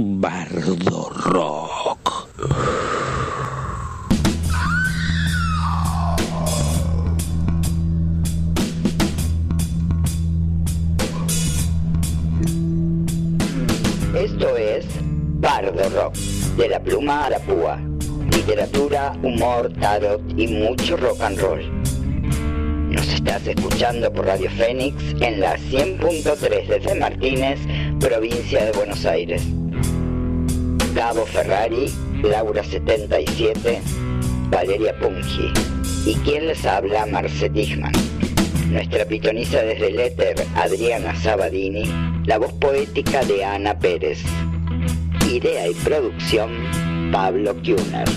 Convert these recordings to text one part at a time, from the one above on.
Bardo Rock. Esto es Bardo Rock, de la pluma a la púa. Literatura, humor, tarot y mucho rock and roll. Nos estás escuchando por Radio Fénix en la 100.3 de San Martínez, provincia de Buenos Aires. Gabo Ferrari, Laura 77, Valeria Pungi. Y quien les habla, Marce. Nuestra pitoniza desde el éter, Adriana Sabadini. La voz poética de Ana Pérez. Idea y producción, Pablo Kuhner.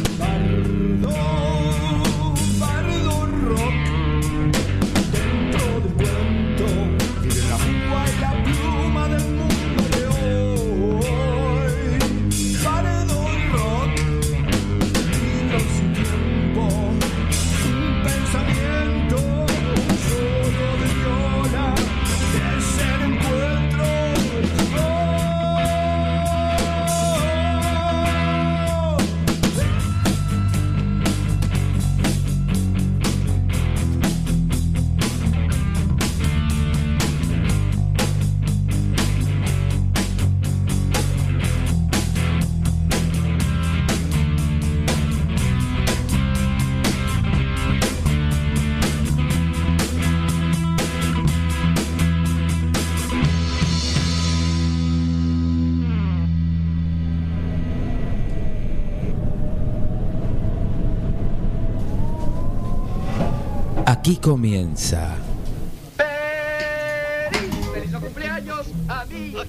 Aquí comienza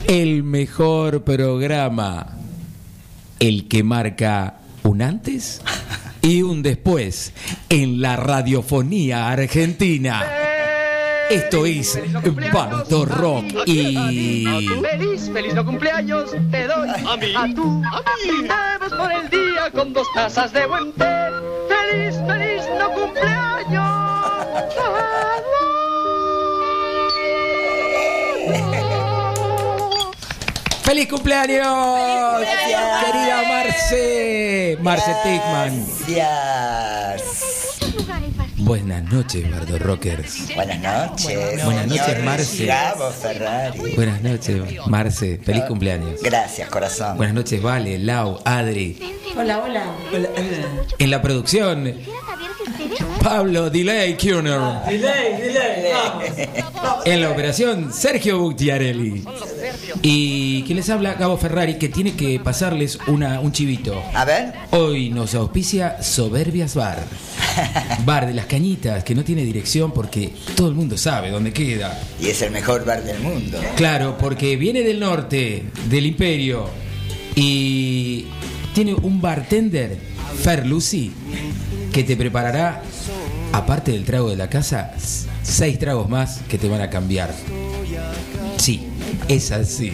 el mejor programa, el que marca un antes y un después en la radiofonía argentina. Esto es Bardo Rock y... Feliz, feliz no cumpleaños te doy a mí, a tú, a mí. Por el día con dos tazas de buen té. Feliz, feliz no cumpleaños. ¡Feliz cumpleaños! Querida Marce, Marce Tickman. Gracias. Buenas noches, Bardo Rockers. Buenas noches. Buenas noches, Marce. Gabo Ferrari. Buenas noches, Marce. Feliz cumpleaños. Gracias, corazón. Buenas noches, Vale, Lau, Adri. Hola, hola. En la producción, Pablo Delay Kuhner. Delay, delay, vamos. En la operación, Sergio Buctiarelli. Y quien les habla, Gabo Ferrari, que tiene que pasarles una, un chivito. A ver. Hoy nos auspicia Soberbias Bar. Bar de las cañitas, que no tiene dirección porque todo el mundo sabe dónde queda. Y es el mejor bar del mundo. Claro, porque viene del norte, del imperio, y tiene un bartender, Fer Lucy, que te preparará, aparte del trago de la casa, seis tragos más que te van a cambiar. Sí, es así.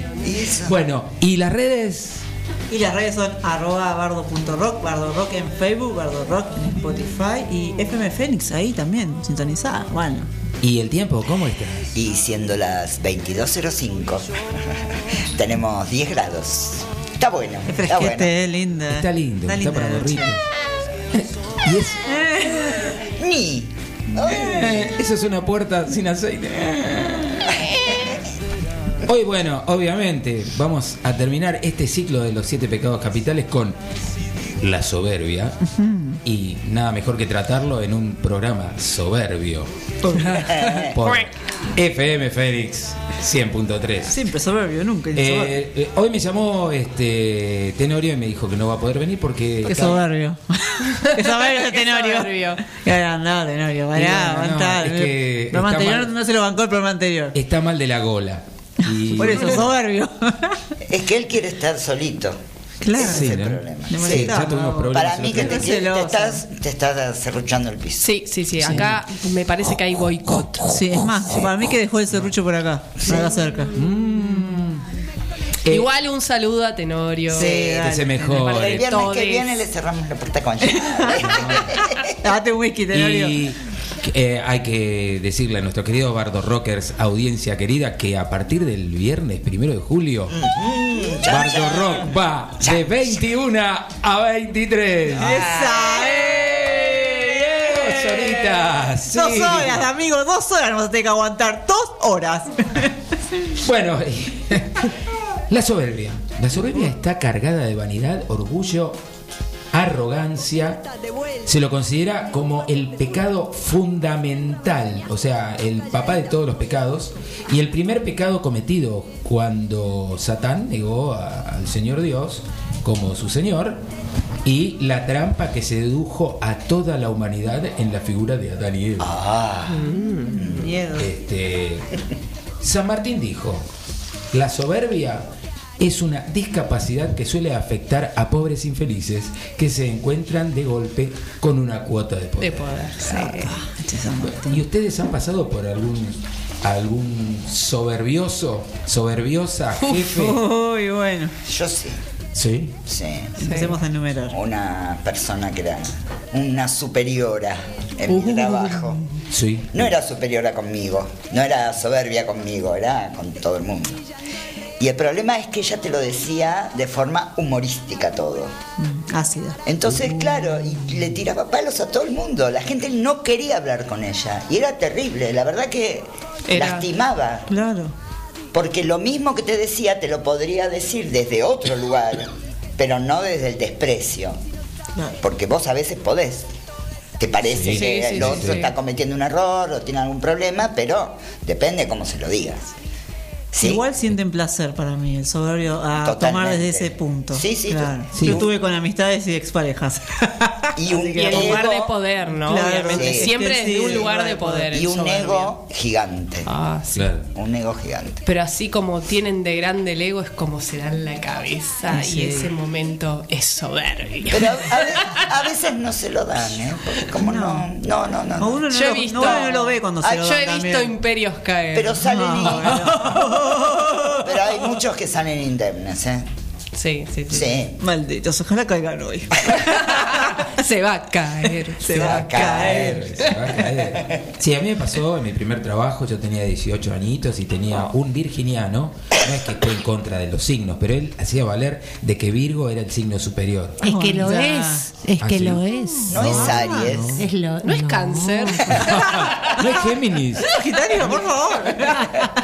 Bueno, ¿y las redes? Y las redes son arroba bardo.rock, bardo rock en Facebook, bardo rock en Spotify y FM Fénix ahí también, sintonizada. Bueno, ¿Y el tiempo? ¿Cómo está? Y siendo las 22.05, tenemos 10 grados. Está bueno. Está bueno. linda. Está lindo, está, linda para gorritos. Y es, Ni. Eh, eso es una puerta sin aceite. Hoy, bueno, obviamente, vamos a terminar este ciclo de los siete pecados capitales con la soberbia. Y nada mejor que tratarlo en un programa soberbio. Por FM Félix 100.3. Siempre soberbio, nunca. Eh, eh, hoy me llamó este Tenorio y me dijo que no va a poder venir porque Qué soberbio. Qué soberbio, Tenorio. Qué andado, Tenorio. Pará, bueno, no, aguantá. es que El programa está anterior mal. no se lo bancó el programa anterior. está mal de la gola. Y Por eso, soberbio. Es que él quiere estar solito. Claro. Ese Sí, es el ¿no? problema. Sí, ya tuvimos problemas. Para mí que te, te estás, te estás cerruchando el piso. Sí, sí, sí. Acá me parece que hay boicot. Sí, es más, para mí que dejó el serrucho por acá, por acá cerca. Eh, Igual un saludo a Tenorio. Sí, que se mejore. El viernes que viene le cerramos la puerta con. Date un whisky, Tenorio. Y Eh, hay que decirle a nuestro querido Bardo Rockers, audiencia querida, que a partir del viernes primero de julio, Bardo Rock va de 21 a 23. ¡Esa! Dos horitas. sí. Dos horas, amigos, dos horas a tener que aguantar. Dos horas. Bueno, la soberbia. La soberbia está cargada de vanidad, orgullo, arrogancia. Se lo considera como el pecado fundamental, o sea, el papá de todos los pecados. Y el primer pecado cometido cuando Satán negó a- al Señor Dios como su Señor. Y la trampa que sedujo a toda la humanidad en la figura de Adán y Eva. Ah, Miedo. Este, San Martín dijo, la soberbia es una discapacidad que suele afectar a pobres infelices que se encuentran de golpe con una cuota de De poder. poder. Este San Martín. ¿Y ustedes han pasado por algún algún soberbioso, soberbiosa jefe? Uy, bueno. yo sí, Sí. sí. Empecemos a enumerar. Una persona que era una superiora en mi trabajo. Sí. No era superiora conmigo, no era soberbia conmigo, era con todo el mundo. Y el problema es que ella te lo decía de forma humorística todo. Mm, Ácida. Entonces, claro, y le tiraba palos a todo el mundo. La gente no quería hablar con ella. Y era terrible, la verdad que Era- lastimaba. Claro. Porque lo mismo que te decía te lo podría decir desde otro lugar, pero no desde el desprecio. Porque vos a veces podés. Te parece Sí. que Sí, el sí, otro está cometiendo un error o tiene algún problema, pero depende cómo se lo digas. ¿Sí? Igual sienten placer para mí el soberbio a Totalmente. tomar desde ese punto. Sí, sí, Claro. sí. Yo tuve con amistades y exparejas. Y un Y en lugar ego- de poder, ¿no? Claro, Obviamente. sí. Siempre desde sí, un lugar de poder. y un ego gigante. Ah, sí. Claro. Un ego gigante. Pero así como tienen de grande el ego, es como se dan la cabeza Sí. y ese momento es soberbio. Pero a, ve- a veces no se lo dan, ¿eh? Porque como no, no, no, no. A no. uno no, Yo he lo, visto- no, uno no lo ve cuando se Ah, lo Yo dan he visto también. imperios caer. Pero salen Ah, Pero hay muchos que salen indemnes, ¿eh? Sí, sí, sí. Sí. Malditos, ojalá caigan hoy. Se va a caer. Se va a caer. Se va a caer. Sí, a mí me pasó en mi primer trabajo, yo tenía 18 añitos y tenía un virginiano, no es que esté en contra de los signos, pero él hacía valer de que Virgo era el signo superior. Es que lo Ya. es, es Ah, que ¿sí? lo es. No es Aries. Es lo- No es cáncer. no es Géminis. Por favor.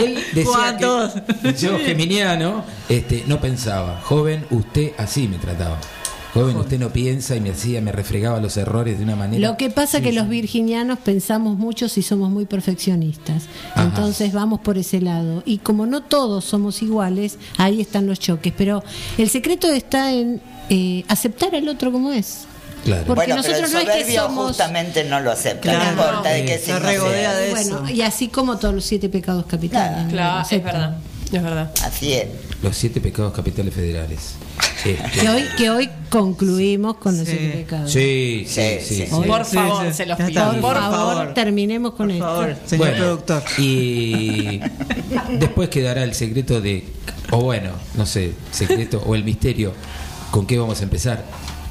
Él decía ¿Cuántos? que yo geminiano este, no pensaba. Joven, usted así me trataba. Joven, usted no piensa y me hacía, me refregaba los errores de una manera. Lo que pasa que los virginianos pensamos mucho y somos muy perfeccionistas. Ajá. Entonces vamos por ese lado. Y como no todos somos iguales, ahí están los choques. Pero el secreto está en eh, aceptar al otro como es. Claro. Porque bueno, pero el nosotros no es que somos- justamente no lo acepta, Claro. no importa de qué Se regodea sea. de Y bueno, eso. y así como todos los siete pecados capitales. Claro, es verdad. Es verdad. Así es. Los siete pecados capitales federales. Que hoy, que hoy concluimos con los pecados. sí, sí, Sí, sí. sí. sí. Por favor, sí. se los pido. Por, Por favor, favor. terminemos con Por esto. favor, señor Bueno, productor. Y después quedará el secreto de, o bueno, no sé, secreto o el misterio. ¿Con qué vamos a empezar?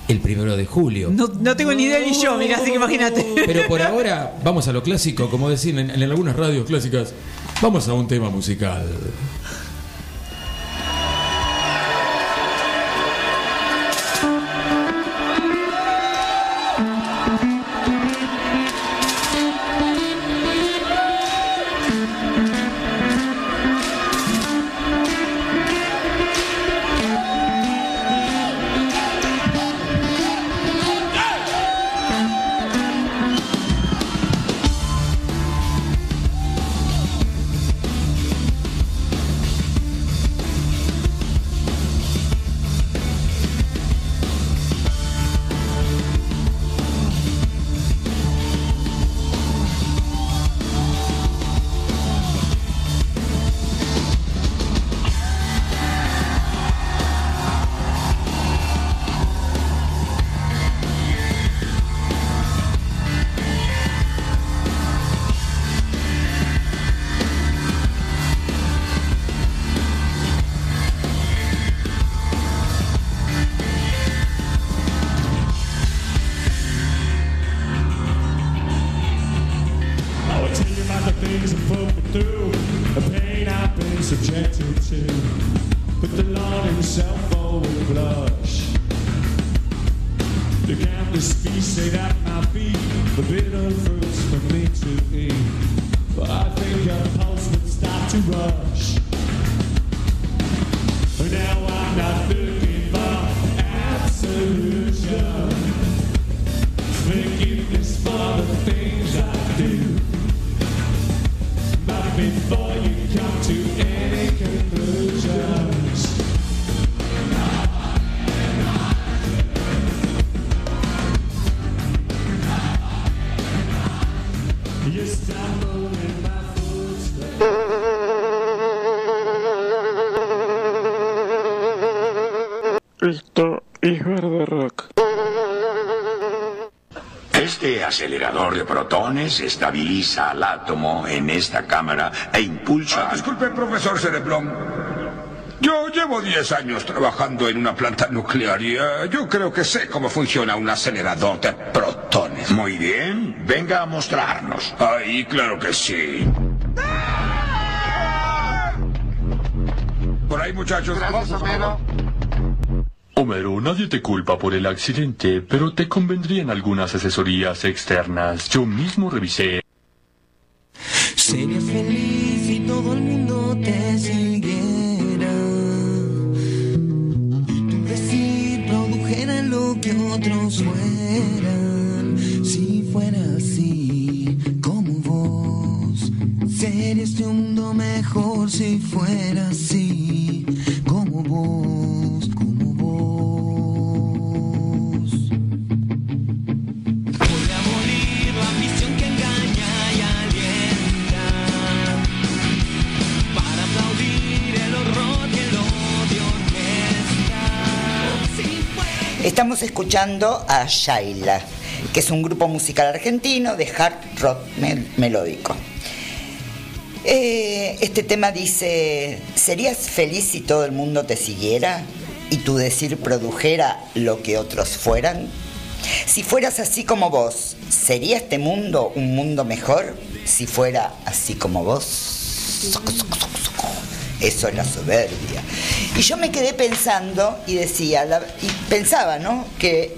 El primero de julio. No, no tengo ni idea ni yo, mira, así que imagínate. Pero por ahora vamos a lo clásico, como decían en, en algunas radios clásicas. Vamos a un tema musical. Es Verde Rock. Este acelerador de protones estabiliza al átomo en esta cámara e impulsa... Ah, disculpe, profesor Cereblón. Yo llevo 10 años trabajando en una planta nuclear y eh, yo creo que sé cómo funciona un acelerador de protones. Muy bien, venga a mostrarnos. Ay, claro que sí. Por ahí, muchachos. Homero, nadie te culpa por el accidente, pero te convendrían algunas asesorías externas. Yo mismo revisé. Sería feliz si todo el mundo te siguiera y tu decir produjera lo que otros fueran. Si fuera así como vos, sería este un mundo mejor si fuera así como vos, Estamos escuchando a Shaila, que es un grupo musical argentino de hard rock mel- melódico. Eh, este tema dice, ¿serías feliz si todo el mundo te siguiera y tu decir produjera lo que otros fueran? Si fueras así como vos, ¿sería este mundo un mundo mejor si fuera así como vos? Eso es la soberbia. Y yo me quedé pensando y decía, la- y pensaba, ¿no? Que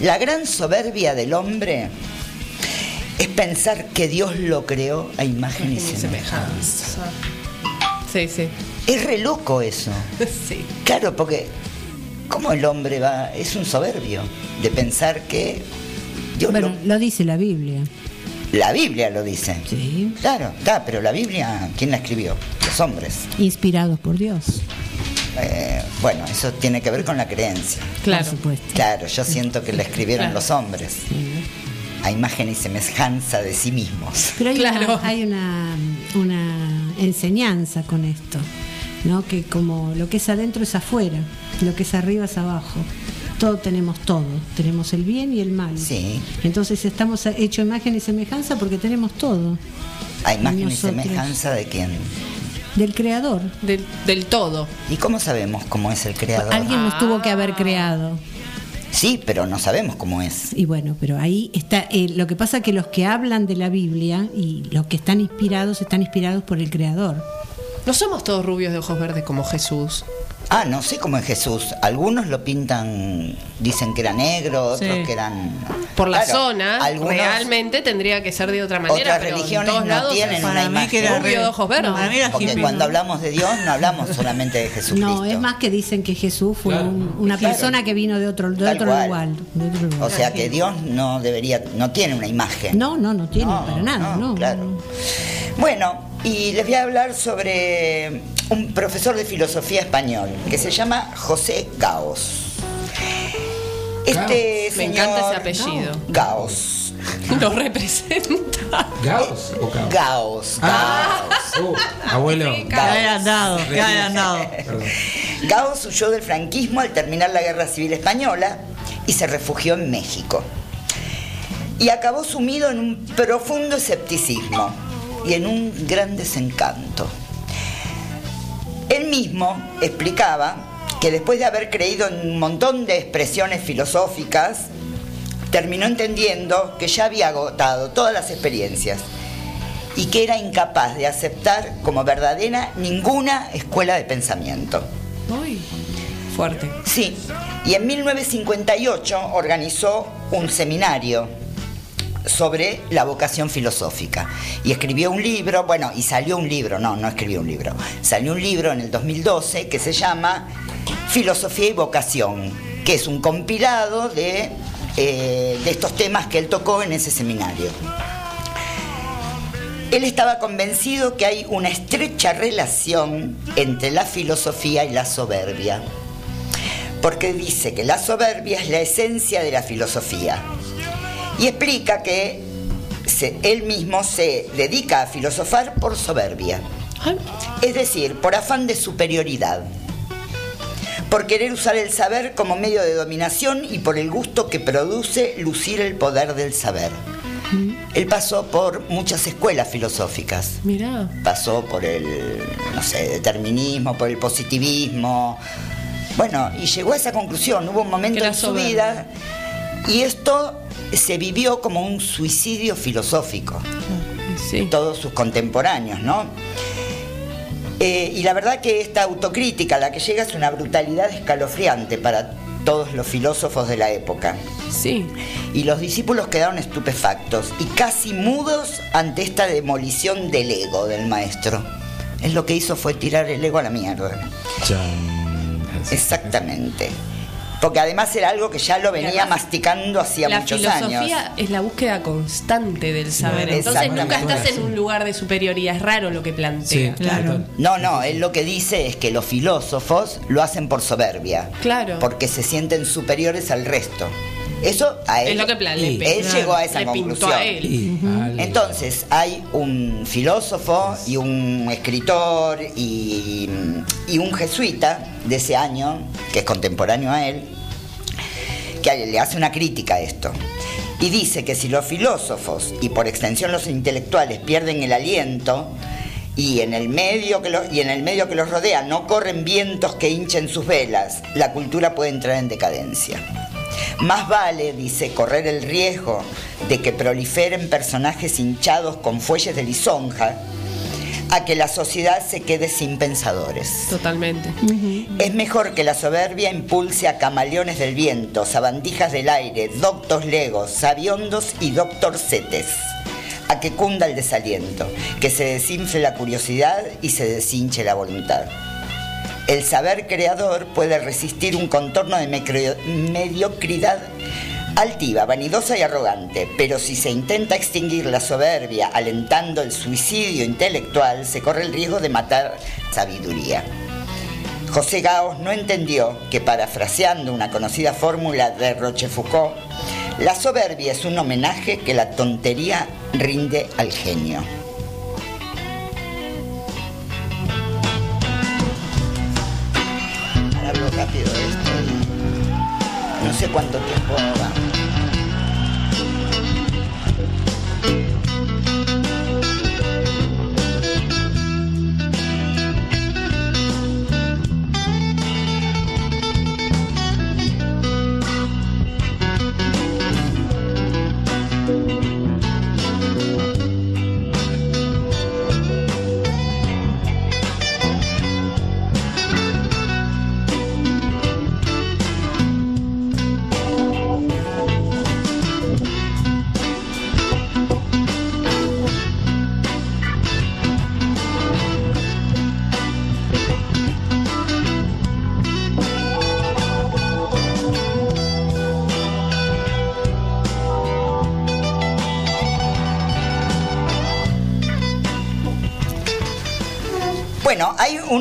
la gran soberbia del hombre es pensar que Dios lo creó a imagen y semejanza. Sí, sí. Es re loco eso. Sí. Claro, porque ¿cómo el hombre va? Es un soberbio de pensar que Dios Bueno, lo- lo dice la Biblia. La Biblia lo dice. Sí. Claro, está, pero la Biblia, ¿quién la escribió? Los hombres. Inspirados por Dios. Eh, bueno, eso tiene que ver con la creencia. Claro. Por supuesto. Claro, yo siento que la escribieron Claro. los hombres. A imagen y semejanza de sí mismos. Pero hay, Claro. una, hay una, una enseñanza con esto, ¿no? Que como lo que es adentro es afuera, lo que es arriba es abajo. Todo tenemos todo, tenemos el bien y el mal. Sí. Entonces estamos hecho imagen y semejanza porque tenemos todo A imagen y semejanza de quién. Del creador. Del, del todo. ¿Y cómo sabemos cómo es el creador? Alguien nos tuvo que haber creado. Sí, pero no sabemos cómo es. Y bueno, pero ahí está. eh, lo que pasa que los que hablan de la Biblia y los que están inspirados están inspirados por el creador. No somos todos rubios de ojos verdes como Jesús. Ah, no sé cómo es Jesús. Algunos lo pintan, dicen que era negro, otros Sí. que eran. Por la Claro, zona, algunos- realmente tendría que ser de otra manera. Otras pero en religiones todos no lados tienen una mí imagen. que era Rubio de ojos verdes. Para mí era Porque hippie, cuando ¿no? hablamos de Dios no hablamos solamente de Jesucristo. No, es más que dicen que Jesús fue Claro. un- una Claro. persona que vino de otro, de otro lugar. de otro lugar. O sea que Dios no debería, no tiene una imagen. No, no, no tiene No, para nada, no. Claro. Bueno, y les voy a hablar sobre un profesor de filosofía español que se llama José Gaos. Este Me señor encanta ese apellido. Gaos. Lo representa. ¿Gauss o Caos? Gaos. Ah, abuelo. Que haya andado. Perdón. Gauss huyó del franquismo al terminar la Guerra Civil Española y se refugió en México. Y acabó sumido en un profundo escepticismo y en un gran desencanto. Él mismo explicaba que después de haber creído en un montón de expresiones filosóficas, terminó entendiendo que ya había agotado todas las experiencias y que era incapaz de aceptar como verdadera ninguna escuela de pensamiento. Uy, fuerte. Sí, y en 1958 organizó un seminario sobre la vocación filosófica. Y escribió un libro, bueno, y salió un libro, no, no escribió un libro, salió un libro en el 2012 que se llama Filosofía y Vocación, que es un compilado de, eh, de estos temas que él tocó en ese seminario. Él estaba convencido que hay una estrecha relación entre la filosofía y la soberbia, porque dice que la soberbia es la esencia de la filosofía y explica que se- él mismo se dedica a filosofar por soberbia, es decir, por afán de superioridad, por querer usar el saber como medio de dominación y por el gusto que produce lucir el poder del saber. Él pasó por muchas escuelas filosóficas. Mirá. Pasó por el, no sé, determinismo, por el positivismo. Bueno, y llegó a esa conclusión. Hubo un momento en su vida y esto se vivió como un suicidio filosófico. Todos sus contemporáneos, ¿no? Eh, y la verdad que esta autocrítica a la que llega es una brutalidad escalofriante para todos los filósofos de la época. Sí. Y los discípulos quedaron estupefactos y casi mudos ante esta demolición del ego del maestro. Él lo que hizo fue tirar el ego a la mierda. Exactamente. Porque además era algo que ya lo venía además, masticando hacía la muchos filosofía años. es la búsqueda constante del saber. Claro. Entonces nunca estás en un lugar de superioridad. Es raro lo que plantea. No, no, él lo que dice es que los filósofos lo hacen por soberbia. Claro. Porque se sienten superiores al resto. Eso a él. Es lo que plan- le él llegó a esa le pintó conclusión. a él. Entonces, hay un filósofo y un escritor y, y un jesuita de ese año, que es contemporáneo a él, que le hace una crítica a esto. Y dice que si los filósofos y por extensión los intelectuales pierden el aliento y en el medio que los, y en el medio que los rodea no corren vientos que hinchen sus velas, la cultura puede entrar en decadencia. Más vale, dice, correr el riesgo de que proliferen personajes hinchados con fuelles de lisonja a que la sociedad se quede sin pensadores. Totalmente. Es mejor que la soberbia impulse a camaleones del viento, sabandijas del aire, doctos legos, sabiondos y doctorcetes. A que cunda el desaliento, que se desinfle la curiosidad y se deshinche la voluntad. El saber creador puede resistir un contorno de mediocridad altiva, vanidosa y arrogante, pero si se intenta extinguir la soberbia alentando el suicidio intelectual, se corre el riesgo de matar sabiduría. José Gaos no entendió que, parafraseando una conocida fórmula de Rochefoucauld, la soberbia es un homenaje que la tontería rinde al genio. Rápido esto. No sé cuánto tiempo va.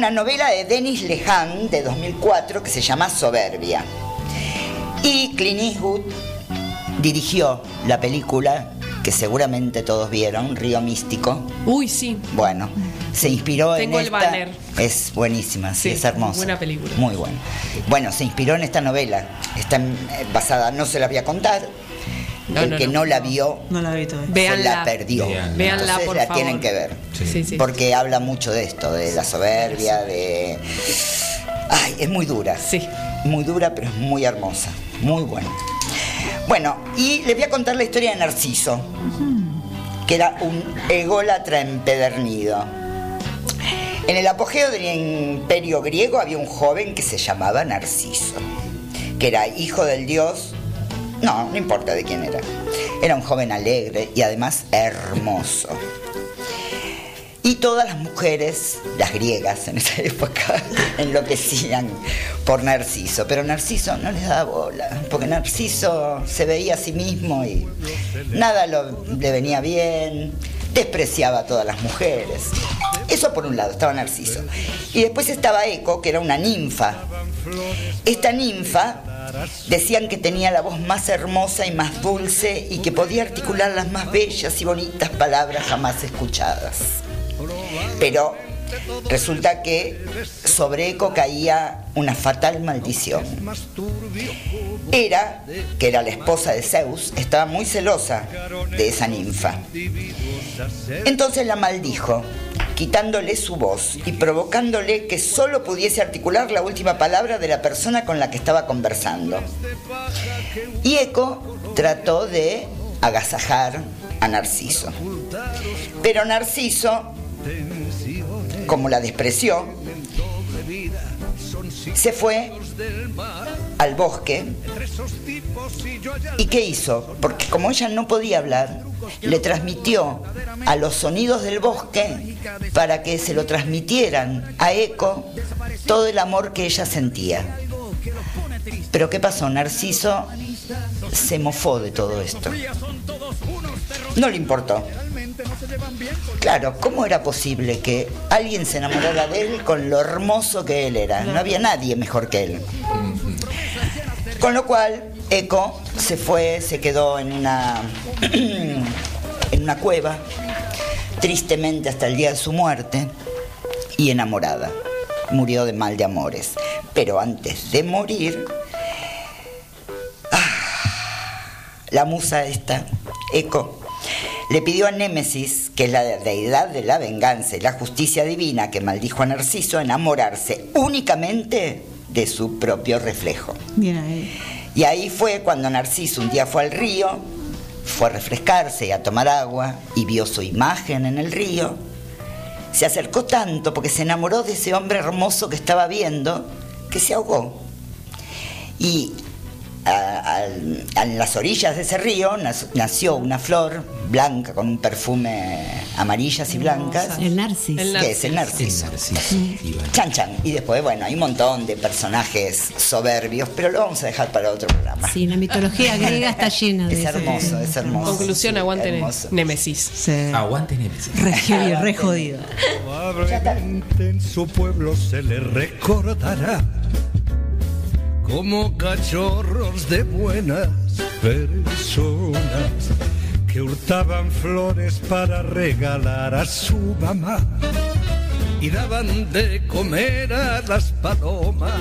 Una novela de Denis Lehan de 2004 que se llama Soberbia. Y Clint Eastwood dirigió la película que seguramente todos vieron, Río Místico. Uy, sí. Bueno, se inspiró Tengo en el esta. banner. Es buenísima, sí, Sí, es hermosa. buena película. Muy buena. Bueno, se inspiró en esta novela. Está eh, basada, no se la voy a contar. No, el no, que no. no, la vio No la vi todavía. se la perdió. Véanla, Entonces por la favor. tienen que ver. Sí, sí. Porque habla mucho de esto, de la soberbia, de. Ay, es muy dura. Sí. Muy dura, pero es muy hermosa. Muy buena. Bueno, y les voy a contar la historia de Narciso, que era un ególatra empedernido. En el apogeo del imperio griego había un joven que se llamaba Narciso, que era hijo del dios, no, no importa de quién era. Era un joven alegre y además hermoso. Y todas las mujeres, las griegas en esa época, enloquecían por Narciso. Pero Narciso no les daba bola, porque Narciso se veía a sí mismo y nada le venía bien, despreciaba a todas las mujeres. Eso por un lado, estaba Narciso. Y después estaba Eco, que era una ninfa. Esta ninfa decían que tenía la voz más hermosa y más dulce y que podía articular las más bellas y bonitas palabras jamás escuchadas. Pero resulta que sobre Eco caía una fatal maldición. Era, que era la esposa de Zeus, estaba muy celosa de esa ninfa. Entonces la maldijo, quitándole su voz y provocándole que solo pudiese articular la última palabra de la persona con la que estaba conversando. Y Eco trató de agasajar a Narciso. Pero Narciso, como la despreció, se fue al bosque. ¿Y qué hizo? Porque como ella no podía hablar, le transmitió a los sonidos del bosque para que se lo transmitieran a Eco todo el amor que ella sentía. Pero ¿qué pasó? Narciso se mofó de todo esto. No le importó. Claro, ¿cómo era posible que alguien se enamorara de él con lo hermoso que él era? No había nadie mejor que él. Con lo cual, Eco se fue, se quedó en una, en una cueva, tristemente hasta el día de su muerte, y enamorada. Murió de mal de amores. Pero antes de morir, la musa esta, Eco, le pidió a Némesis, que es la deidad de la venganza y la justicia divina que maldijo a Narciso, enamorarse únicamente de su propio reflejo. Bien ahí. Y ahí fue cuando Narciso un día fue al río, fue a refrescarse y a tomar agua y vio su imagen en el río. Se acercó tanto porque se enamoró de ese hombre hermoso que estaba viendo que se ahogó. Y a, a las orillas de ese río nació una flor blanca con un perfume amarillas y blancas. El narciso. El que es el narciso. Y bueno, Chan Chan. Y después, bueno, hay un montón de personajes soberbios, pero lo vamos a dejar para otro programa. Sí, la mitología griega está llena de Es hermoso, es hermoso. Conclusión, Sí, aguanten hermoso. Némesis. Sí. aguante Némesis. Re re jodido. Probablemente en su pueblo se le recordará como cachorros de buenas personas que hurtaban flores para regalar a su mamá y daban de comer a las palomas.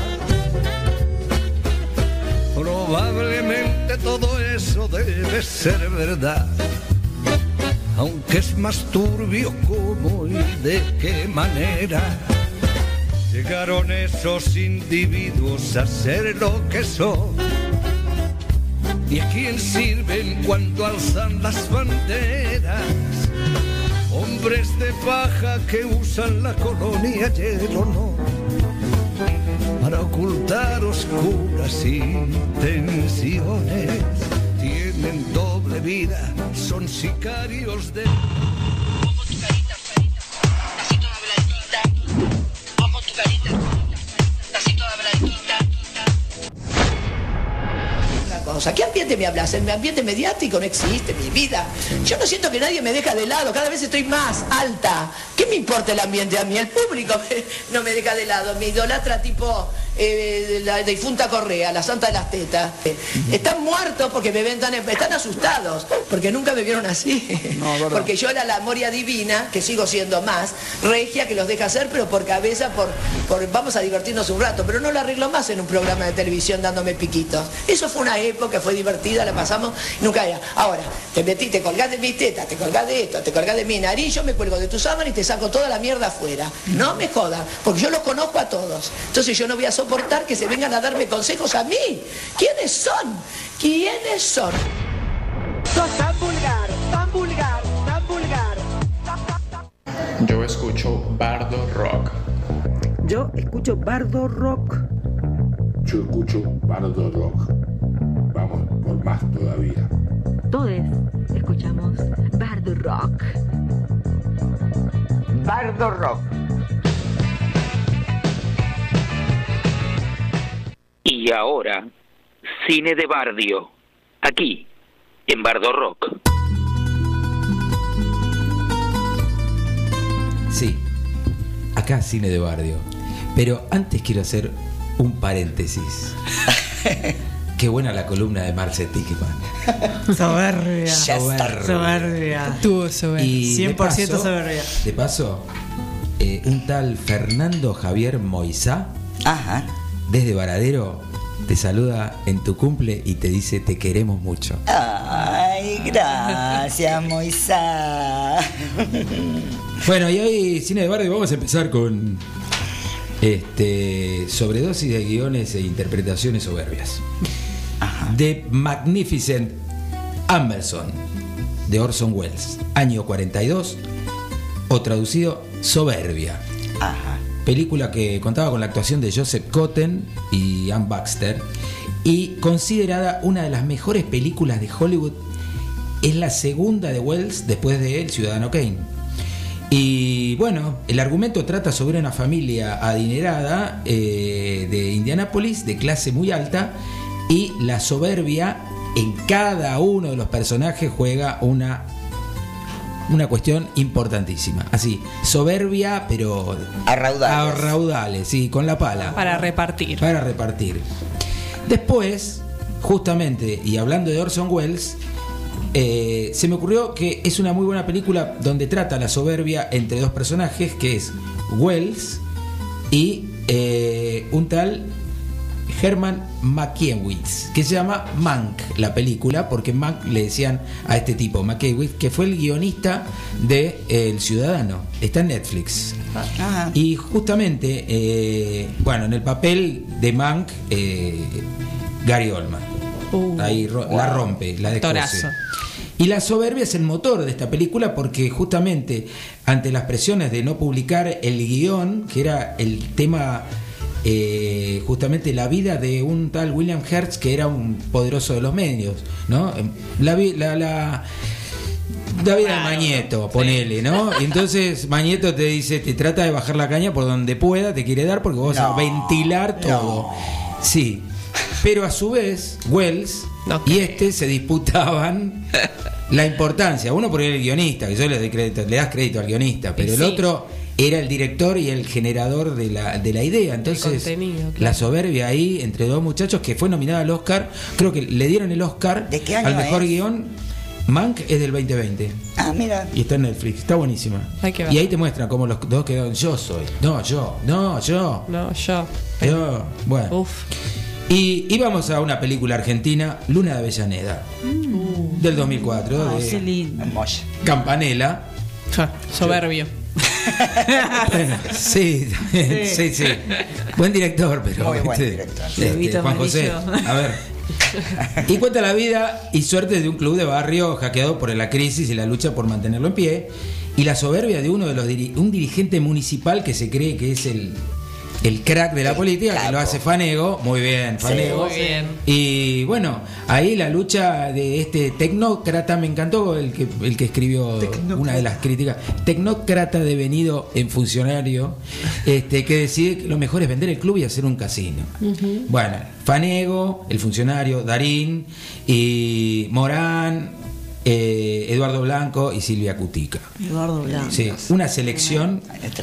Probablemente todo eso debe ser verdad aunque es más turbio cómo y de qué manera llegaron esos individuos a ser lo que son. ¿Y a quién sirven cuando alzan las banderas? Hombres de paja que usan la colonia y el honor para ocultar oscuras intenciones. Tienen doble vida, son sicarios de... cosa, ¿qué ambiente me hablas? El ambiente mediático no existe mi vida. Yo no siento que nadie me deja de lado, cada vez estoy más alta. ¿Qué me importa el ambiente a mí? El público no me deja de lado, me idolatra tipo eh, la difunta Correa, la santa de las tetas. Están muertos porque me ven tan, están asustados, porque nunca me vieron así. porque yo era la Moria Divina, que sigo siendo más, regia que los deja hacer, pero por cabeza, por, por vamos a divertirnos un rato, pero no lo arreglo más en un programa de televisión dándome piquitos. Eso fue una época, fue divertida, la pasamos, nunca ya. Ahora, te metí, te colgás de mis tetas, te colgás de esto, te colgás de mi nariz, yo me cuelgo de tu sábana y te saco toda la mierda afuera. No me jodan, porque yo los conozco a todos. Entonces yo no voy a soportar que se vengan a darme consejos a mí. ¿Quiénes son? ¿Quiénes son? Sos tan vulgar, tan vulgar, tan vulgar. Yo escucho Bardo Rock. Yo escucho Bardo Rock. Yo escucho Bardo Rock. Vamos por más todavía. Todos escuchamos Bardo Rock. Bardo Rock. Y ahora, cine de bardio, aquí, en Bardo Rock. Sí, acá cine de barrio. Pero antes quiero hacer un paréntesis. Qué buena la columna de Marce Tickman. Soberbia. Está. Soberbia. Tuvo soberbia. Y de 100% paso- soberbia. De paso, eh, un tal Fernando Javier Moisá, desde Varadero, te saluda en tu cumple y te dice te queremos mucho. Ay, gracias, Moisá. Bueno, y hoy, Cine de Barrio, vamos a empezar con este sobredosis de guiones e interpretaciones soberbias. The Magnificent Amberson, de Orson Welles, año 42, o traducido Soberbia. Película que contaba con la actuación de Joseph Cotten y Ann Baxter y considerada una de las mejores películas de Hollywood. Es la segunda de Wells después de El Ciudadano Kane. Y bueno, el argumento trata sobre una familia adinerada eh, de Indianápolis, de clase muy alta, y la soberbia en cada uno de los personajes juega una, una cuestión importantísima. Así, soberbia, pero a raudales. A raudales, sí, con la pala. Para repartir. Para repartir. Después, justamente, y hablando de Orson Welles, eh, se me ocurrió que es una muy buena película donde trata la soberbia entre dos personajes, que es Wells y eh, un tal Herman Mankiewicz, que se llama Mank, la película, porque Mank le decían a este tipo, Mankiewicz, que fue el guionista de El Ciudadano. Está en Netflix. Y justamente, eh, bueno, en el papel de Mank, eh, Gary Oldman. Ahí ro- la rompe, la. Actorazo. Y la soberbia es el motor de esta película porque justamente ante las presiones de no publicar el guion, que era el tema, eh, justamente la vida de un tal William Hertz, que era un poderoso de los medios, ¿no? La, vi- la, la, la vida de Mañeto, ponele, ¿no? Y entonces Mañeto te dice, te trata de bajar la caña por donde pueda, te quiere dar porque vos vas a ventilar todo. Sí. Pero a su vez, Wells y este se disputaban la importancia. Uno por el guionista, que yo le, doy crédito, le das crédito al guionista, pero el otro era el director y el generador de la, de la idea. Entonces, claro. la soberbia ahí entre dos muchachos que fue nominada al Oscar, creo que le dieron el Oscar qué año al mejor es? guion. Mank es del 2020. Ah, mira. Y está en Netflix, está buenísima. Hay que ver. Y ahí te muestran cómo los dos quedaron yo soy. No, yo. No, yo. No, yo. Yo. Bueno. Y, y vamos a una película argentina, Luna de Avellaneda, del 2004, Ah, de lindo. Campanella. Soberbio. Bueno, sí, también, sí, sí. Buen director, pero Muy buen este, director. este, Juan José, a ver. Y cuenta la vida y suerte de un club de barrio hackeado por la crisis y la lucha por mantenerlo en pie y la soberbia de uno de los diri- un dirigente municipal que se cree que es el el crack de la política, que lo hace Fanego, muy bien, Fanego. muy bien. Y bueno, ahí la lucha de este tecnócrata, me encantó el que, el que escribió una de las críticas, tecnócrata devenido en funcionario, este, que decide que lo mejor es vender el club y hacer un casino. Bueno, Fanego, el funcionario, Darín y Morán, eh, Eduardo Blanco y Silvia Cutica. Eduardo Blanco. Sí, una selección. Es.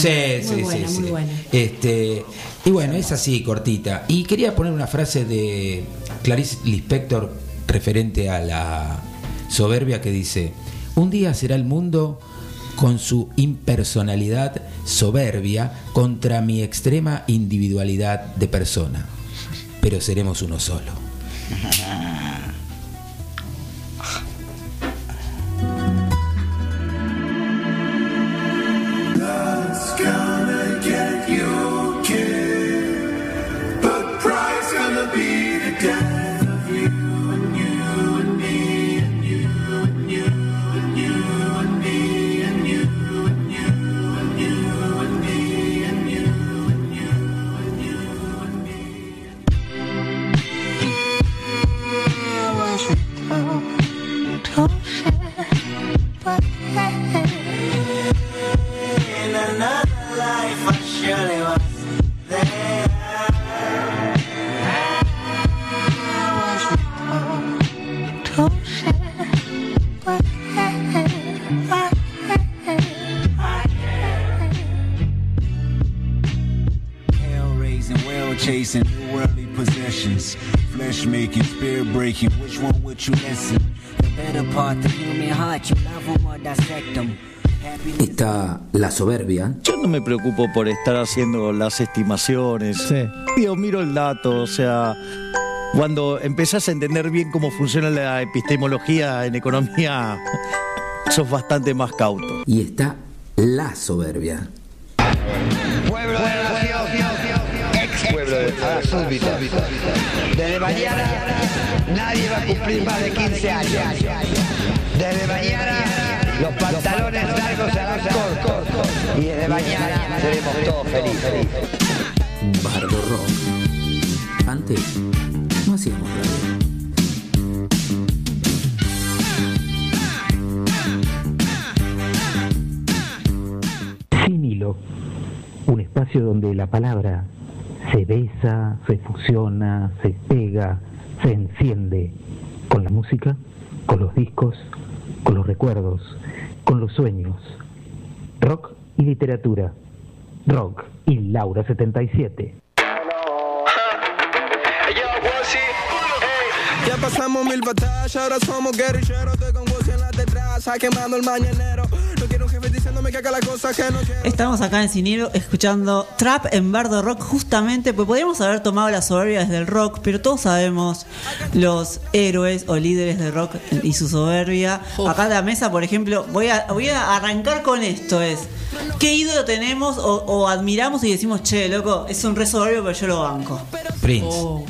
Sí, Muy sí, buena, sí, muy buena. Este, y bueno, es así, cortita. Y quería poner una frase de Clarice Lispector referente a la soberbia que dice: Un día será el mundo con su impersonalidad soberbia contra mi extrema individualidad de persona. Pero seremos uno solo. me preocupo por estar haciendo las estimaciones. Digo, miro el dato, o sea, cuando empezás a entender bien cómo funciona la epistemología en economía, sos bastante más cauto. Y está la soberbia. Pueblo de ex pueblo de la súbita. Desde mañana nadie va a cumplir más de 15 años. Desde mañana los pantalones largos. Mañana seremos todos felices. Bardo Rock. Antes no hacíamos radio. Sin hilo, un espacio donde la palabra se besa, se fusiona, se pega, se enciende con la música, con los discos, con los recuerdos, con los sueños. Rock y literatura. Rock y Laura 77. Ya pasamos mil batallas, ahora somos guerrilleros. Estoy con en la detrás, quemando el mañanero. Estamos acá en Cinero escuchando Trap en Bardo Rock justamente, pues podríamos haber tomado la soberbia desde el rock, pero todos sabemos los héroes o líderes de rock y su soberbia. Acá en la mesa, por ejemplo, voy a, voy a arrancar con esto, es ¿qué ídolo tenemos o, o admiramos y decimos, che, loco, es un re soberbio, pero yo lo banco? Prince. Oh.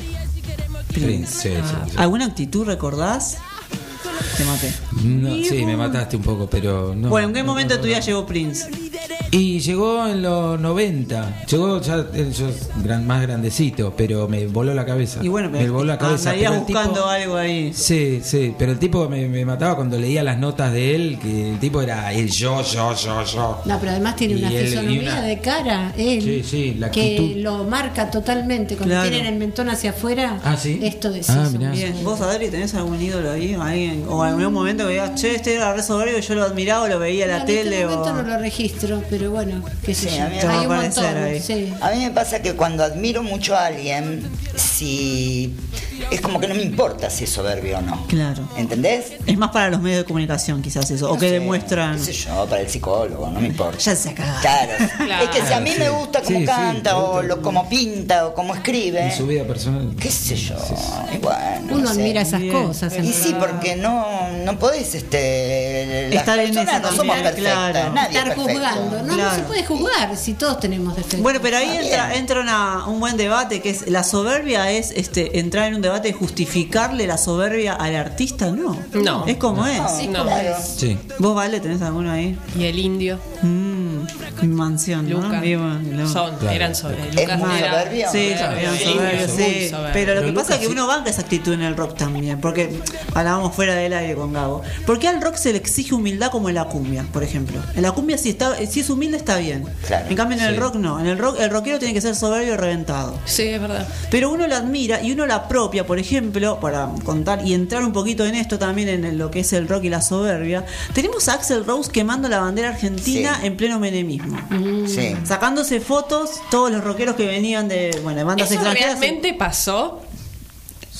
Prince, sí, sí, sí. ¿Alguna actitud recordás? Te maté. No, sí, me mataste un poco, pero no. bueno, ¿en qué no, momento de tu no. vida llegó Prince? Y llegó en los 90. Llegó ya yo gran, más grandecito, pero me voló la cabeza. Y bueno, me voló la cabeza. andarías pero el tipo- buscando algo ahí. Sí, sí, pero el tipo me, me mataba cuando leía las notas de él, que el tipo era el yo, yo, yo, yo. No, pero además tiene Y una él- fisonomía una- de cara, él, Sí, sí, la que actitud. lo marca totalmente. Cuando Claro. tienen el mentón hacia afuera, Ah, ¿sí? esto de Ah, sí, mirá. Bien, vos Adri tenés algún ídolo ahí, alguien, o algún momento que digas, che, este era re soberbio, yo lo admiraba, lo veía en la en tele este o. momento no lo registro, pero bueno, qué sé Sí, yo. a mí me Te va a Hay un aparecer montón, ahí. sí. A mí me pasa que cuando admiro mucho a alguien, si es como que no me importa si es soberbio o no. Claro. ¿Entendés? Es más para los medios de comunicación, quizás eso, o No que sé, demuestran. qué sé yo, para el psicólogo, no me importa. Ya se acaba. Claro. Claro. Es que si a mí me gusta cómo Sí, canta o lo, cómo pinta o cómo escribe, En su vida personal. qué sé yo. Y bueno, Uno no sé. admira esas Bien. cosas. en Y sí, porque no, no podés, este, las Estar en esa no somos perfectas, claro. nadie es Estar perfecto. juzgando. No, no se puede juzgar si todos tenemos defectos. Bueno, pero ahí entra, entra una- un buen debate que es la soberbia es este entrar en un debate de justificarle la soberbia al artista, no. No. Es como es. Sí, No. como Claro. es. Sí. Vos vale, tenés alguno ahí. Y el indio, Mm, mi mansión, ¿no? Lucas, Vivo en- no. son, Claro. eran sobre. ¿Es Lucas muy era- soberbio? Sí. Pero lo que pasa es que uno banca esa actitud en el rock también, porque hablábamos fuera del aire con Gabo. ¿Por qué al rock se le exige humildad como en la cumbia, por ejemplo? En la cumbia si está si es humilde está bien. Claro. En cambio en el rock no. En el rock el rockero tiene que ser soberbio y reventado. Sí, es verdad. Pero uno la admira y uno la apropia, por ejemplo, para contar y entrar un poquito en esto también, en lo que es el rock y la soberbia. Tenemos a Axel Rose quemando la bandera argentina Sí. en pleno menemismo. Sí. Sacándose fotos, todos los rockeros que venían de bueno, de bandas ¿Eso extranjeras. realmente pasó?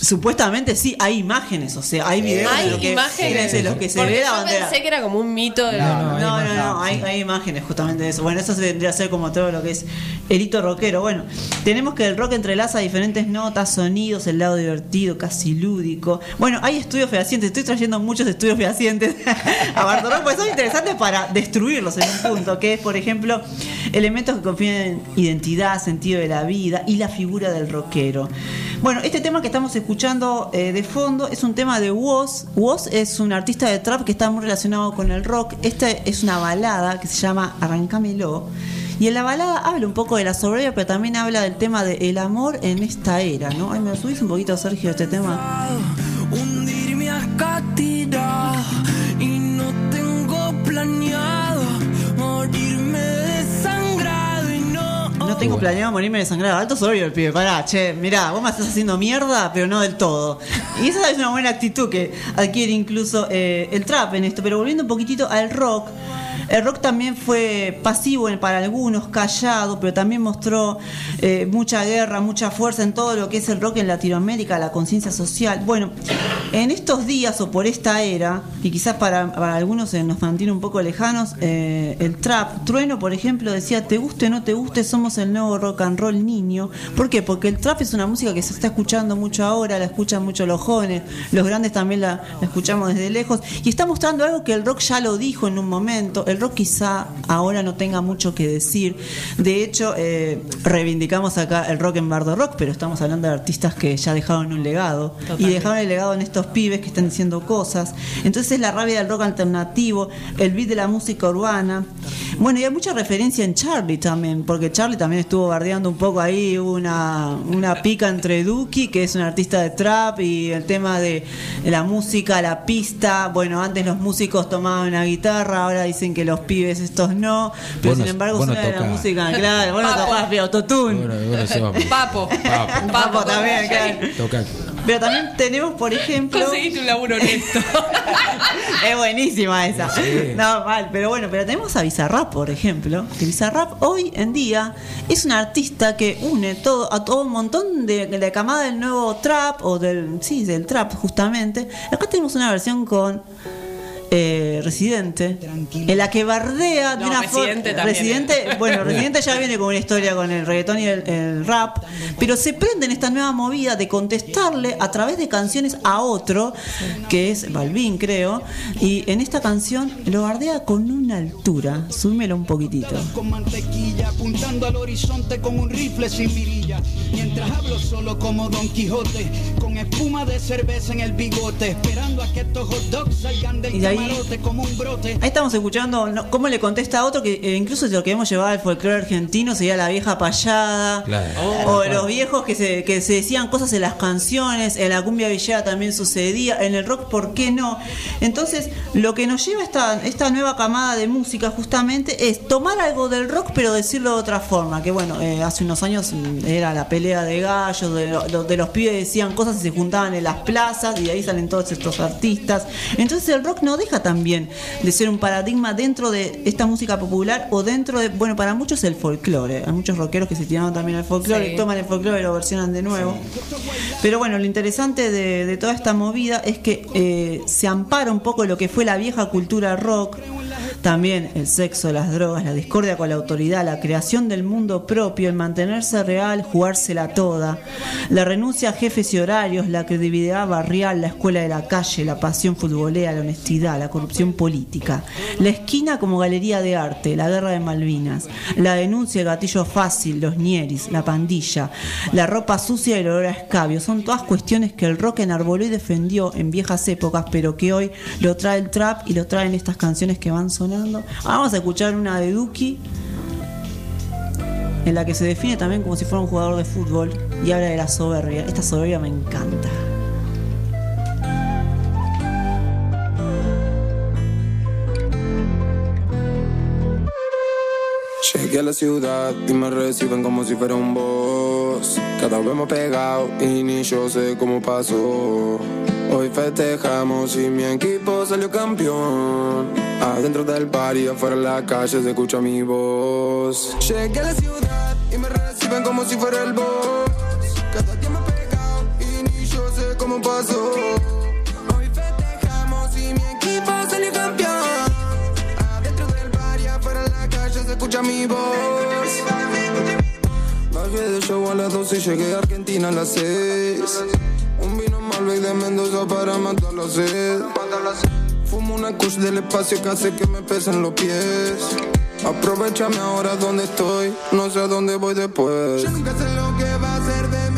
Supuestamente sí, hay imágenes, o sea, hay videos Hay de lo que, imágenes. de lo que se Porque ve la yo bandera. pensé que era como un mito de No, no, no, hay no, hay, hay imágenes justamente de eso. Bueno, eso se vendría a ser como todo lo que es el hito rockero. Bueno, tenemos que el rock entrelaza diferentes notas, sonidos, el lado divertido, casi lúdico. Bueno, hay estudios fehacientes, estoy trayendo muchos estudios fehacientes a Bartolomé, porque son interesantes para destruirlos en un punto, que es, por ejemplo, elementos que confieren identidad, sentido de la vida y la figura del rockero. Bueno, este tema que estamos escuchando eh, de fondo es un tema de Woz. Woz es un artista de trap que está muy relacionado con el rock. Esta es una balada que se llama Arrancámelo. Y en la balada habla un poco de la soberbia, pero también habla del tema del amor en esta era, ¿no? Ay, me subís un poquito, Sergio, este tema. Tengo planeado morirme desangrado. Alto soberbio el pibe. Pará, che, mirá, vos me estás haciendo mierda, pero no del todo. Y esa es una buena actitud que adquiere incluso eh, el trap en esto. Pero volviendo un poquitito al rock. El rock también fue pasivo para algunos, callado, pero también mostró eh, mucha guerra, mucha fuerza en todo lo que es el rock en Latinoamérica, la conciencia social. Bueno, en estos días o por esta era, y quizás para, algunos se nos mantiene un poco lejanos, eh, el trap, Trueno, por ejemplo, decía, te guste o no te guste, somos el nuevo rock and roll niño. ¿Por qué? Porque el trap es una música que se está escuchando mucho ahora, la escuchan mucho los jóvenes, los grandes también la, escuchamos desde lejos, y está mostrando algo que el rock ya lo dijo en un momento, rock quizá ahora no tenga mucho que decir. De hecho, eh, reivindicamos acá el rock en Bardo Rock, pero estamos hablando de artistas que ya dejaron un legado, y dejaron el legado en estos pibes que están diciendo cosas. Entonces la rabia del rock alternativo, el beat de la música urbana. Bueno, y hay mucha referencia en Charlie también, porque Charlie también estuvo bardeando un poco ahí una, una pica entre Duki, que es un artista de trap, y el tema de, de la música, la pista. Bueno, antes los músicos tomaban una guitarra, ahora dicen que los pibes estos no, pero sin embargo vos no suena de la música, claro, bueno, tocás autotune. Bueno, bueno. Papo. Papo. Papo también, claro. Toca. Pero también tenemos, por ejemplo. Conseguiste un laburo honesto. Es buenísima esa. Sí. No, mal, pero bueno, pero tenemos a Bizarrap, por ejemplo. Que Bizarrap hoy en día es un artista que une todo a todo un montón de, de la camada del nuevo trap o del sí, del trap justamente. Acá tenemos una versión con eh, Residente, en la que bardea de No, una Residente forma. también, Residente, eh. bueno, Residente ya viene con una historia con el reggaetón y el, el rap, pero se prende en esta nueva movida de contestarle a través de canciones a otro, que es Balvin, creo, y en esta canción lo bardea con una altura. Súmelo un poquitito. con mantequilla, apuntando al horizonte con un rifle sin mirilla. Mientras hablo solo como Don Quijote, con espuma de cerveza en el bigote, esperando a que estos hot dogs salgan del Y de ahí- como un brote. Ahí estamos escuchando ¿no? cómo le contesta a otro que eh, incluso si lo que hemos llevado al folclore argentino sería la vieja payada. Claro. O los viejos que se, que se decían cosas en las canciones, en la cumbia villera también sucedía, en el rock, ¿por qué no? Entonces, lo que nos lleva esta, esta nueva camada de música justamente es tomar algo del rock, pero decirlo de otra forma. Que bueno, eh, hace unos años mm, era la pelea de gallos, de, lo- de los pibes decían cosas y se juntaban en las plazas y de ahí salen todos estos artistas. Entonces, el rock no deja también de ser un paradigma dentro de esta música popular o dentro de, bueno, para muchos el folclore. Hay muchos rockeros que se tiraron también al folclore, Sí. toman el folclore y lo versionan de nuevo. Pero bueno, lo interesante de, de toda esta movida es que eh, se ampara un poco lo que fue la vieja cultura rock. También el sexo, las drogas, la discordia con la autoridad, la creación del mundo propio, el mantenerse real, jugársela toda, la renuncia a jefes y horarios, la credibilidad barrial, la escuela de la calle, la pasión futbolera, la honestidad, la corrupción política, la esquina como galería de arte, la guerra de Malvinas, la denuncia, el gatillo fácil, los ñeris, la pandilla, la ropa sucia y el olor a escabio. Son todas cuestiones que el rock enarboló y defendió en viejas épocas, pero que hoy lo trae el trap y lo traen estas canciones que van sonando. Vamos a escuchar una de Duki en la que se define también como si fuera un jugador de fútbol y habla de la soberbia. Esta soberbia me encanta. Llegué a la ciudad y me reciben como si fuera un boss. Cada vez más pegado y ni yo sé cómo pasó. Hoy festejamos y mi equipo salió campeón. Adentro del bar y afuera en la calle se escucha mi voz. Llegué a la ciudad y me reciben como si fuera el boss. Cada día más pegado y ni yo sé cómo pasó. Escucha mi voz. Bajé de show a las 12 y llegué a Argentina a las 6. Un vino Malbec de Mendoza para matar la sed. Fumo una kush del espacio que hace que me pesen los pies. Aprovechame ahora donde estoy, no sé a dónde voy después. Yo nunca sé lo que va a ser de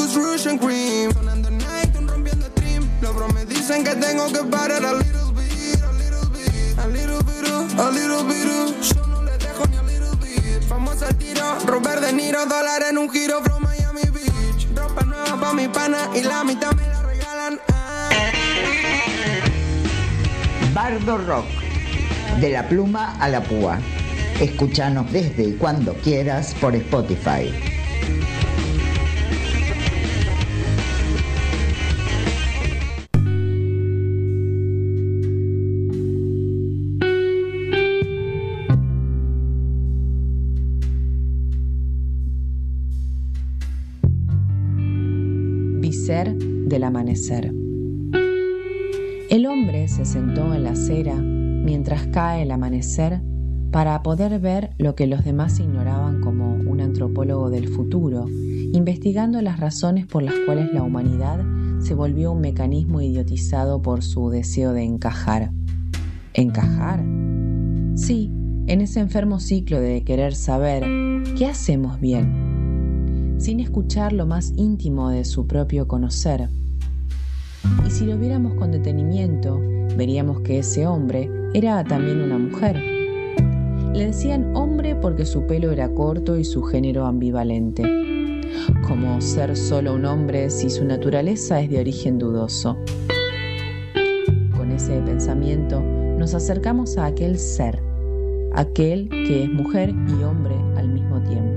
Bus Rouge and Cream. Sonando Nighton, rompiendo stream. Los bros me dicen que tengo que parar a little bit, a little bit, a little bit, a little bit. Yo no le dejo ni a little bit. Famosa tiro, Robert De Niro, dólar en un giro from Miami Beach. Ropa nueva pa' mi pana y la mitad me la regalan. Ah. Bardo Rock, de la pluma a la púa. Escúchanos desde y cuando quieras por Spotify. Del amanecer. El hombre se sentó en la acera mientras cae el amanecer para poder ver lo que los demás ignoraban como un antropólogo del futuro, investigando las razones por las cuales la humanidad se volvió un mecanismo idiotizado por su deseo de encajar. ¿Encajar? Sí, en ese enfermo ciclo de querer saber qué hacemos bien, sin escuchar lo más íntimo de su propio conocer. Y si lo viéramos con detenimiento, veríamos que ese hombre era también una mujer. Le decían hombre porque su pelo era corto y su género ambivalente. Como ser solo un hombre si su naturaleza es de origen dudoso. Con ese pensamiento nos acercamos a aquel ser, aquel que es mujer y hombre al mismo tiempo,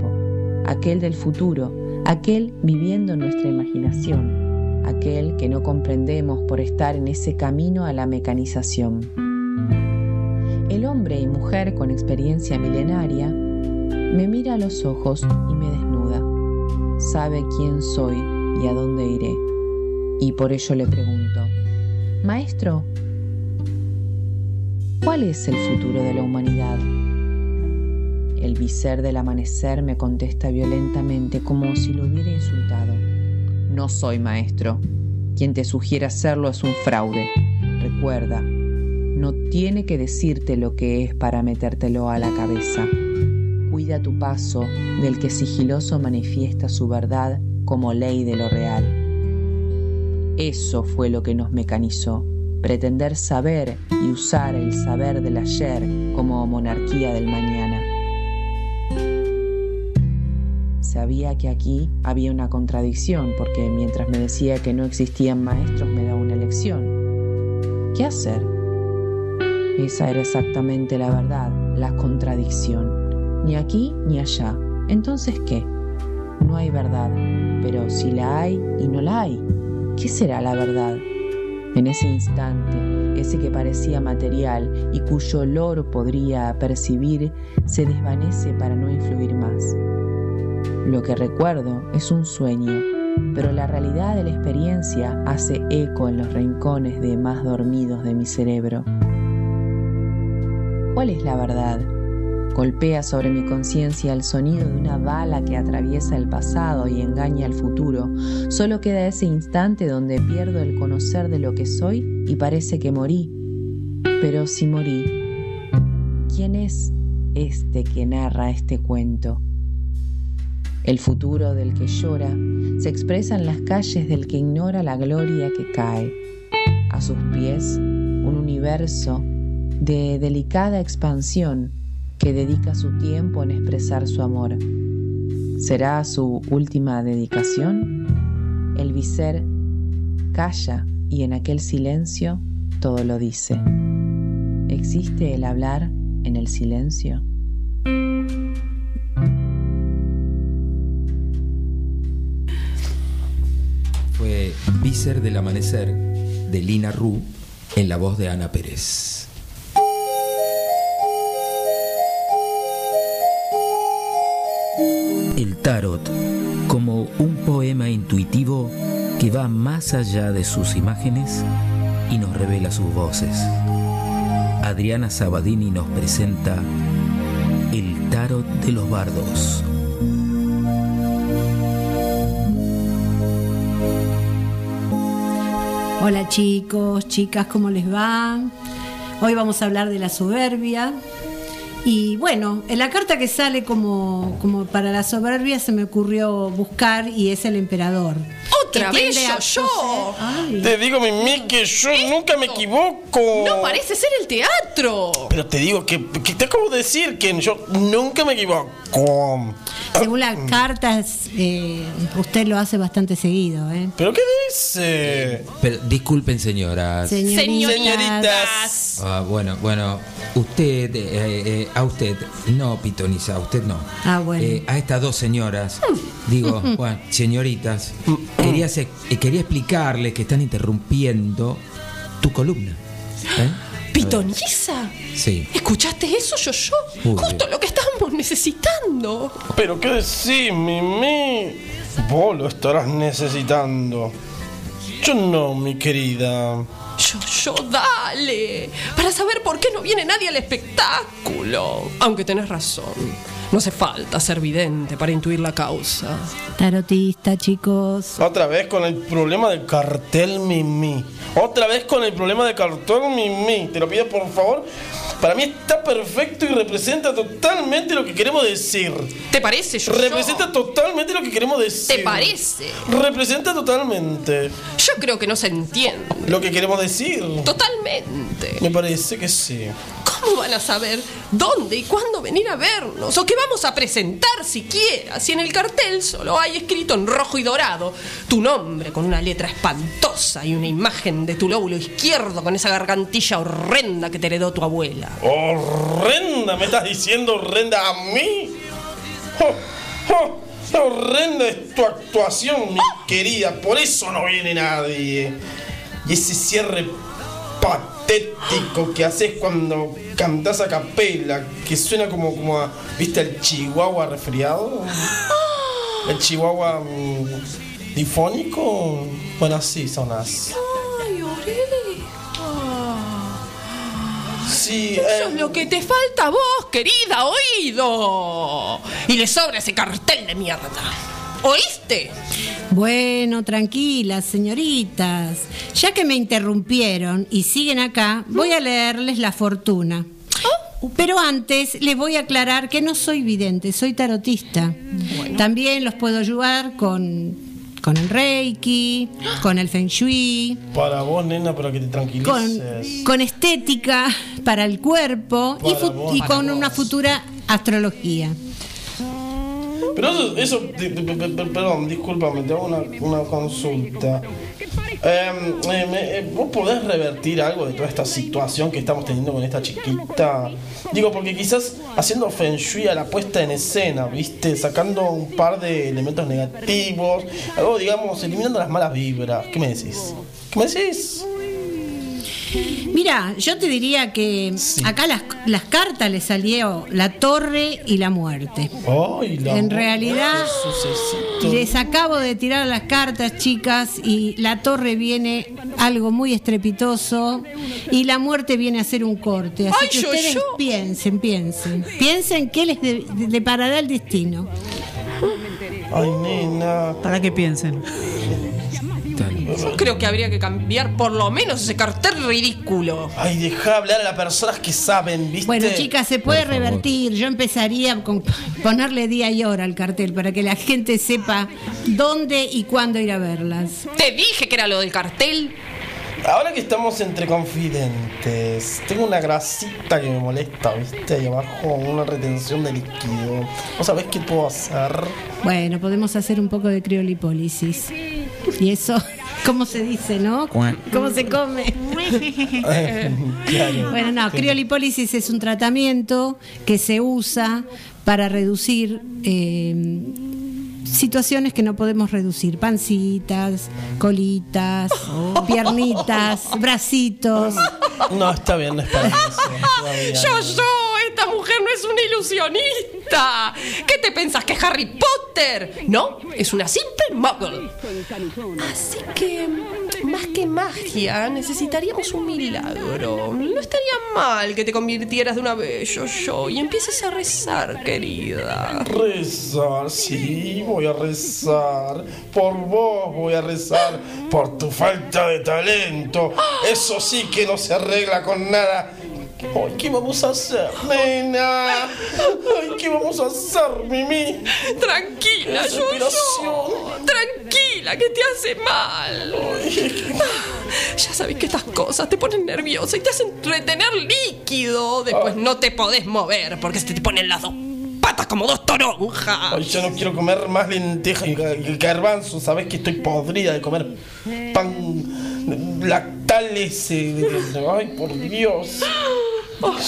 aquel del futuro, aquel viviendo nuestra imaginación, aquel que no comprendemos por estar en ese camino a la mecanización. El hombre y mujer con experiencia milenaria me mira a los ojos y me desnuda. Sabe quién soy y a dónde iré. Y por ello le pregunto, Maestro, ¿cuál es el futuro de la humanidad? El viser del amanecer me contesta violentamente como si lo hubiera insultado. No soy maestro. Quien te sugiera hacerlo es un fraude. Recuerda, no tiene que decirte lo que es para metértelo a la cabeza. Cuida tu paso del que sigiloso manifiesta su verdad como ley de lo real. Eso fue lo que nos mecanizó, pretender saber y usar el saber del ayer como monarquía del mañana. Sabía que aquí había una contradicción porque mientras me decía que no existían maestros me daba una lección. ¿Qué hacer? Esa era exactamente la verdad, la contradicción. Ni aquí ni allá. Entonces, ¿qué? No hay verdad, pero si la hay y no la hay, ¿qué será la verdad? En ese instante, ese que parecía material y cuyo olor podría percibir, se desvanece para no influir más. Lo que recuerdo es un sueño, pero la realidad de la experiencia hace eco en los rincones de más dormidos de mi cerebro. ¿Cuál es la verdad? Golpea sobre mi conciencia el sonido de una bala que atraviesa el pasado y engaña al futuro. Solo queda ese instante donde pierdo el conocer de lo que soy y parece que morí. Pero si morí, ¿quién es este que narra este cuento? El futuro del que llora se expresa en las calles del que ignora la gloria que cae. A sus pies, un universo de delicada expansión que dedica su tiempo en expresar su amor. ¿Será su última dedicación? El viser calla y en aquel silencio todo lo dice. ¿Existe el hablar en el silencio? Vícer del Amanecer de Lina Ru en la voz de Ana Pérez. El tarot como un poema intuitivo que va más allá de sus imágenes y nos revela sus voces. Adriana Sabadini nos presenta El tarot de los bardos. Hola chicos, chicas, ¿cómo les va? Hoy vamos a hablar de la soberbia. Y bueno, en la carta que sale como, como para la soberbia se me ocurrió buscar y es el emperador. Otra vez yo, yo. Te digo, Mimi, que yo nunca me equivoco. No parece ser el teatro. Pero te digo que, que te acabo de decir que yo nunca me equivoco. Según las cartas, eh, usted lo hace bastante seguido, ¿eh? ¿Pero qué dice? Pero disculpen, señoras. Señoritas. Señoritas. Ah, bueno, bueno, usted, eh, eh, a usted, no, Pitoniza, a usted no. Ah, bueno. Eh, a estas dos señoras, digo, bueno, señoritas, quería, se- eh, quería explicarles que están interrumpiendo tu columna. ¿Eh? ¿Pitoniza? Sí. ¿Escuchaste eso, yo, yo? Uy, Justo lo que estábamos necesitando. ¿Pero qué decís, Mimi? Vos lo estarás necesitando. Yo no, mi querida. Yo, yo, dale. Para saber por qué no viene nadie al espectáculo. Aunque tenés razón. No hace falta ser vidente para intuir la causa. Tarotista, chicos. Otra vez con el problema del cartel Mimi. Otra vez con el problema del cartel Mimi. Te lo pido por favor. Para mí está perfecto y representa totalmente lo que queremos decir. ¿Te parece, yo? Representa totalmente lo que queremos decir. ¿Te parece? Representa totalmente Yo creo que no se entiende. lo que queremos decir. Totalmente. Me parece que sí. ¿Cómo van a saber dónde y cuándo venir a vernos? ¿O qué vamos a presentar siquiera? Si en el cartel solo hay escrito en rojo y dorado tu nombre con una letra espantosa y una imagen de tu lóbulo izquierdo con esa gargantilla horrenda que te heredó tu abuela. ¿Horrenda? ¿Me estás diciendo horrenda a mí? ¡Oh, oh! Horrenda es tu actuación, mi querida. Por eso no viene nadie. Y ese cierre patético que haces cuando cantás a capela, que suena como, como a, ¿viste el chihuahua resfriado? ¿El chihuahua mm, difónico? Bueno, así sonas. Ay, Sí, Eso es lo que te falta a vos, querida, oído. Y le sobra ese cartel de mierda. ¿Oíste? Bueno, tranquilas, señoritas. Ya que me interrumpieron y siguen acá, voy a leerles la fortuna. Pero antes les voy a aclarar que no soy vidente, soy tarotista. También los puedo ayudar con, con el Reiki, con el Feng Shui, Para vos, nena, para que te con, tranquilices. con estética para el cuerpo y, Para fu- vos. y Para con una futura astrología. Pero eso, eso perdón, discúlpame, te hago una, una consulta. Em, eh, eh, ¿Vos podés revertir algo de toda esta situación que estamos teniendo con esta chiquita? Digo, porque quizás haciendo feng shui a la puesta en escena, ¿viste? Sacando un par de elementos negativos, algo, digamos, eliminando las malas vibras. ¿Qué me decís? ¿Qué me decís? Mira, yo te diría que acá las, las cartas le salió la torre y la muerte. La En realidad. Les acabo de tirar las cartas, chicas, y la torre viene algo muy estrepitoso y la muerte viene a hacer un corte. Así Ay, que yo, ustedes yo. piensen, piensen. Piensen qué les de- de- deparará el destino. Ay, nena. Para que piensen. Yo creo que habría que cambiar por lo menos ese cartel ridículo. Ay, deja hablar a las personas que saben, ¿viste? Bueno, chicas, se puede revertir. Yo empezaría con ponerle día y hora al cartel para que la gente sepa dónde y cuándo ir a verlas. Te dije que era lo del cartel. Ahora que estamos entre confidentes, tengo una grasita que me molesta, ¿viste? Ahí abajo, una retención de líquido. ¿Vos sabés qué puedo hacer? Bueno, podemos hacer un poco de criolipólisis. Y eso, ¿cómo se dice, no? ¿Cómo se come? Claro. Bueno, no, criolipólisis es un tratamiento que se usa para reducir eh, situaciones que no podemos reducir. Pancitas, colitas, piernitas, bracitos. No, está bien, no es para eso. Yo, yo, esta mujer no es una ilusionista. ¿Qué te pensás que es Harry Potter? No, es una simple muggle. Así que, más que magia, necesitaríamos un milagro. No estaría mal que te convirtieras de una vez, yo, yo, y empieces a rezar, querida. Rezar, sí, voy a rezar. Por vos voy a rezar. Por tu falta de talento. Eso sí que no se arregla con nada. Ay, ¿Qué vamos a hacer, nena? Ay, ¿qué vamos a hacer, Mimi? Tranquila, yo, yo. Tranquila, que te hace mal. Ya sabes que estas cosas te ponen nerviosa y te hacen retener líquido. Después no te podés mover porque se te ponen las dos patas como dos toronjas. Ay, yo no quiero comer más lenteja y, y garbanzo. Sabes que estoy podrida de comer pan lactales. eh, Ay, por Dios.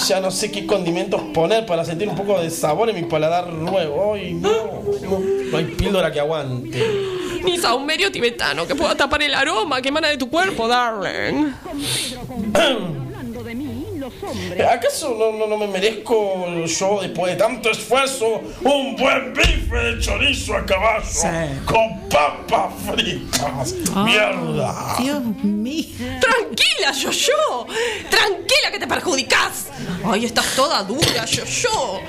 Ya no sé qué condimentos poner para sentir un poco de sabor en mi paladar nuevo. Ay, no, no, no hay píldora que aguante. Ni saumerio tibetano que pueda tapar el aroma que emana de tu cuerpo, darling. ¿Acaso no, no, no me merezco yo, después de tanto esfuerzo, un buen bife de chorizo a caballo con papas fritas? ¡Mierda! Dios mío. Tranquila, yo-yo. Tranquila que te perjudicas. Ay, estás toda dura, yo-yo.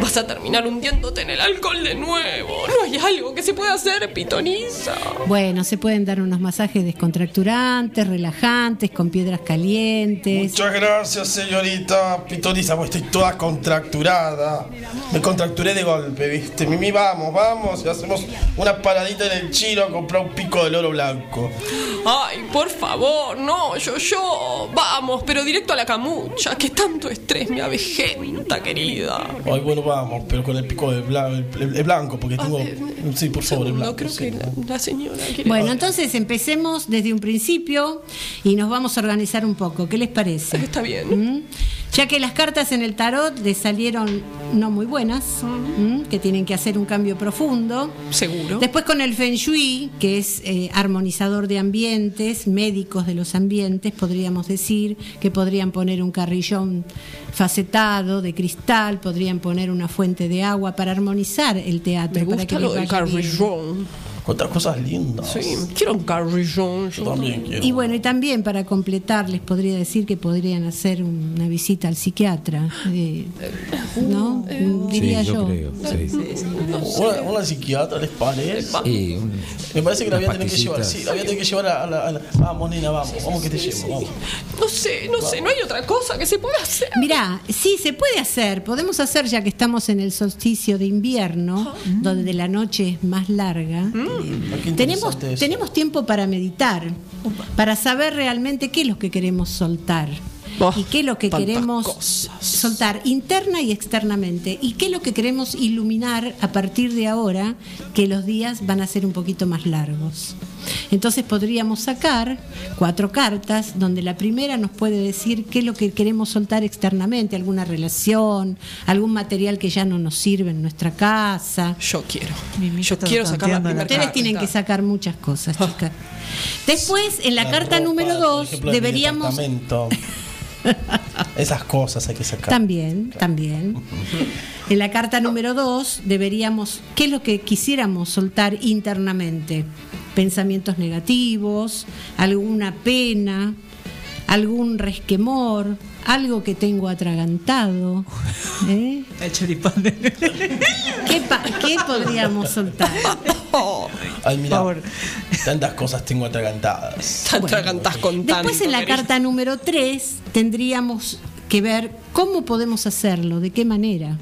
Vas a terminar hundiéndote en el alcohol de nuevo. No hay algo que se pueda hacer, pitoniza. Bueno, se pueden dar unos masajes descontracturantes, relajantes, con piedras calientes. Muchas gracias, señorita Pitoniza, pues estoy toda contracturada. Me contracturé de golpe, ¿viste? Mimi, vamos, vamos, y hacemos una paradita en el chino a comprar un pico de oro blanco. Ay, por favor, no, yo-yo. Vamos, pero directo a la camucha, que tanto estrés me avejenta, querida. Ay, bueno, vamos, pero con el pico de bla- el- el blanco, porque tengo. Sí, por favor, el blanco. No creo sí. que la, la señora quiere. Bueno, entonces empecemos desde un principio y nos vamos a organizar un poco. ¿Qué les parece? Está bien. ¿Mm? Ya que las cartas en el tarot le salieron no muy buenas, que tienen que hacer un cambio profundo. Seguro. Después con el Feng Shui, que es eh, armonizador de ambientes, médicos de los ambientes, podríamos decir que podrían poner un carrillón facetado de cristal, podrían poner una fuente de agua para armonizar el teatro. Me para que lo del bien. Cuántas cosas lindas. Sí, quiero un carrillón. Yo también quiero. Y bueno, y también para completar, les podría decir que podrían hacer una visita al psiquiatra, eh, ¿no? Diría Sí, yo yo. creo, sí. Una, una psiquiatra, ¿les parece? Sí, un- Me parece que la voy a tener que llevar. Sí, la voy a tener que llevar a la. a la- vamos, nena, vamos. Vamos que te llevo. Vamos. No sé, no sé, no hay otra cosa que se pueda hacer. Mirá, sí, se puede hacer. Podemos hacer, ya que estamos en el solsticio de invierno, donde la noche es más larga. Qué Tenemos, eso. tenemos tiempo para meditar, para saber realmente qué es lo que queremos soltar. Y qué es lo que queremos soltar interna y externamente. Y qué es lo que queremos iluminar a partir de ahora, que los días van a ser un poquito más largos. Entonces podríamos sacar cuatro cartas donde la primera nos puede decir qué es lo que queremos soltar externamente, alguna relación, algún material que ya no nos sirve en nuestra casa. Yo quiero. Yo quiero sacar la primera Ustedes carta. tienen que sacar muchas cosas, chicas. Después, en la, La carta ropa, número dos, ejemplo, de mi deberíamos... Esas cosas hay que sacar. También, también. En la carta número dos deberíamos, ¿qué es lo que quisiéramos soltar internamente? Pensamientos negativos, alguna pena, algún resquemor, algo que tengo atragantado. ¿eh? El choripán. ¿Qué, pa- qué podríamos soltar? Ay, mira, tantas cosas tengo atragantadas. Atragantas con tanto. Después en la carta número 3 tendríamos que ver cómo podemos hacerlo, de qué manera.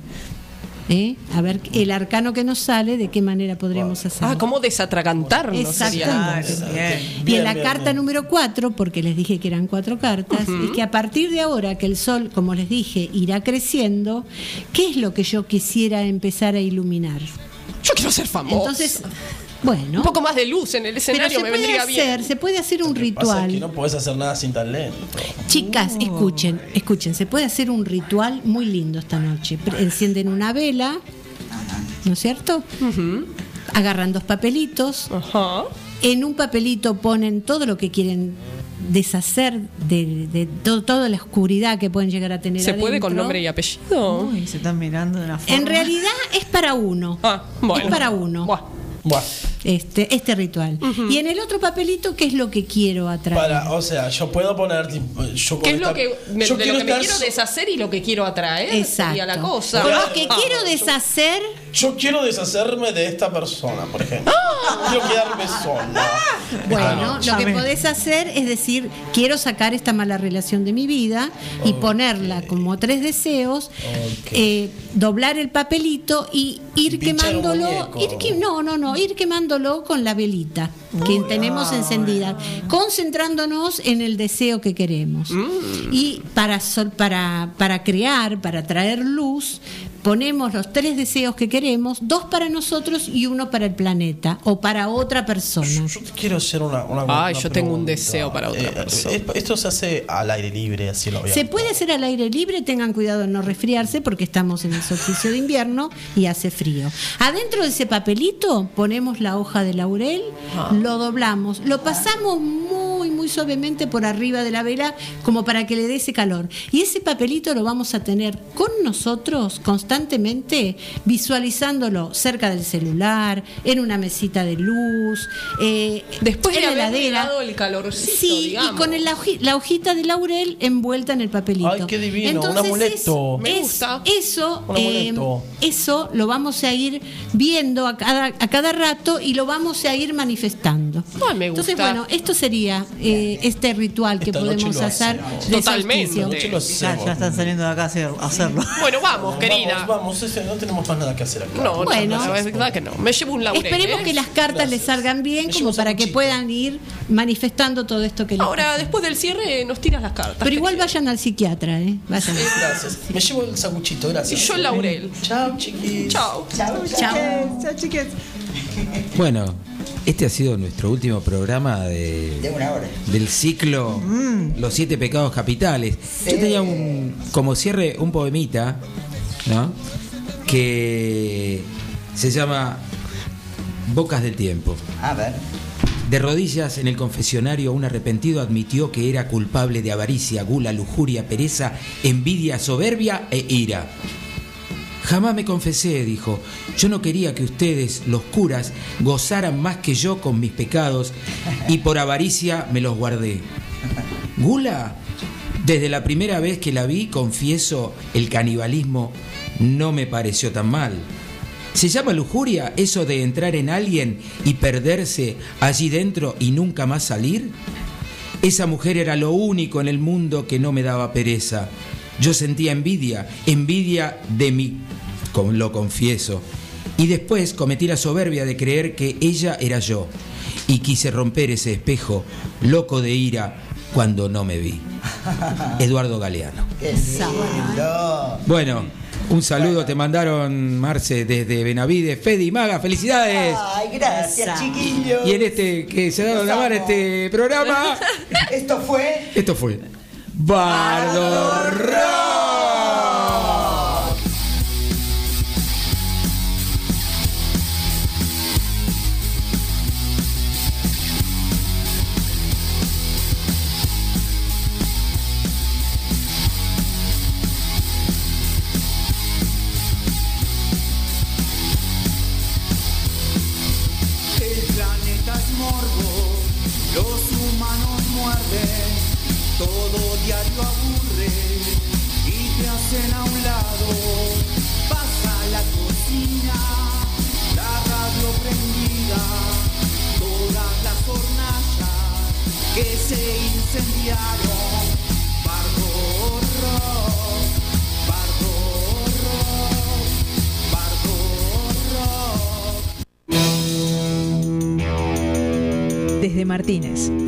¿Eh? A ver el arcano que nos sale, de qué manera podríamos hacerlo. Ah, ¿cómo desatragantarnos? sería? Exactamente. y en la bien, carta bien. número 4, porque les dije que eran cuatro cartas, Ujú. es que a partir de ahora que el sol, como les dije, irá creciendo, ¿qué es lo que yo quisiera empezar a iluminar? Yo quiero ser famosa. Entonces, bueno. Un poco más de luz en el Pero escenario se me puede vendría hacer, bien. se puede hacer un Pasa que ritual. no podés hacer nada sin talento. Chicas, escuchen, escuchen, se puede hacer un ritual muy lindo esta noche. Encienden una vela, ¿no es cierto? Agarran dos papelitos. En un papelito ponen todo lo que quieren deshacer de, de to- toda la oscuridad que pueden llegar a tener. ¿Se puede con nombre y apellido? Uy, se están mirando de una forma. En realidad es para uno. Ah, bueno. Es para uno. Este, este ritual. Y en el otro papelito, ¿qué es lo que quiero atraer? Para, o sea, yo puedo poner. Yo ¿Qué es lo que, me- yo de quiero lo que me estar quiero so- deshacer y lo que quiero atraer? Exacto. Sería la cosa. Lo que quiero deshacer, yo quiero deshacerme de esta persona, por ejemplo. Quiero quedarme sola. Bueno, lo que podés hacer es decir, quiero sacar esta mala relación de mi vida y ponerla como tres deseos, eh, doblar el papelito y ir quemándolo, ir que- no, no, no, ir con la velita que tenemos encendida, concentrándonos en el deseo que queremos. Y para, sol- para, para crear, para traer luz, ponemos los tres deseos que queremos, dos para nosotros y uno para el planeta o para otra persona. Quiero hacer una. una yo tengo un deseo para otra Eh, persona. eh, Esto se hace al aire libre, así lo Se puede hacer al aire libre, tengan cuidado de no resfriarse porque estamos en el solsticio de invierno y hace frío. Adentro de ese papelito ponemos la hoja de laurel, lo doblamos, lo pasamos muy, muy suavemente por arriba de la vela como para que le dé ese calor. Y ese papelito lo vamos a tener con nosotros constantemente, visualizándolo cerca del celular, en una mesita de luz, eh, Después en de la heladera. el calorcito, Sí, digamos. y con el- la, hoji- la hojita de laurel envuelta en el papelito. Ay, qué divino, un Entonces, amuleto. es- Me es- gusta. Eso, Un eh, amuleto. eso lo vamos a ir viendo a cada, a cada rato y lo vamos a ir manifestando. Ay, me Entonces, gusta. bueno, esto sería eh, este ritual que Esta podemos hacer. del Totalmente. Ya, ya están saliendo de acá a hacer- hacerlo. Bueno, vamos, querida. Vamos, vamos, ese- no tenemos más nada que hacer acá. No, Bueno. no, la verdad que no. Me llevo un laurel. Esperemos ¿eh? que las cartas les salgan bien, como para que puedan ir manifestando todo esto que les Ahora, pasa. después del cierre, nos tiras las cartas. Pero igual vayan al psiquiatra, ¿eh? Vayan. Gracias. Me llevo el saguchito, gracias. Y yo el laurel. Chao, chiquis. Chao. Chao. Chao, chiques. Bueno, este ha sido nuestro último programa de, De una hora. del ciclo Los siete pecados capitales. Yo tenía un, como cierre un poemita, ¿no? Que se llama Bocas del Tiempo. A ver. De rodillas en el confesionario, un arrepentido admitió que era culpable de avaricia, gula, lujuria, pereza, envidia, soberbia e ira. Jamás me confesé, dijo. Yo no quería que ustedes, los curas, gozaran más que yo con mis pecados y por avaricia me los guardé. ¿Gula? Desde la primera vez que la vi, confieso, el canibalismo no me pareció tan mal. ¿Se llama lujuria eso de entrar en alguien y perderse allí dentro y nunca más salir? Esa mujer era lo único en el mundo que no me daba pereza. Yo sentía envidia, envidia de mí, como lo confieso. Y después cometí la soberbia de creer que ella era yo. Y quise romper ese espejo, loco de ira, cuando no me vi. Eduardo Galeano. Qué lindo. Bueno, un saludo te mandaron, Marce, desde Benavides. Fede y Maga, felicidades. Ay, gracias, chiquillos. Y en este que se ha dado la mano este programa, Esto fue. esto fue Bardo a un lado. Pasa la cocina, la radio prendida, todas las hornallas que se incendiaron. Bardo rock, bardo rock, bardo rock. Desde Martínez.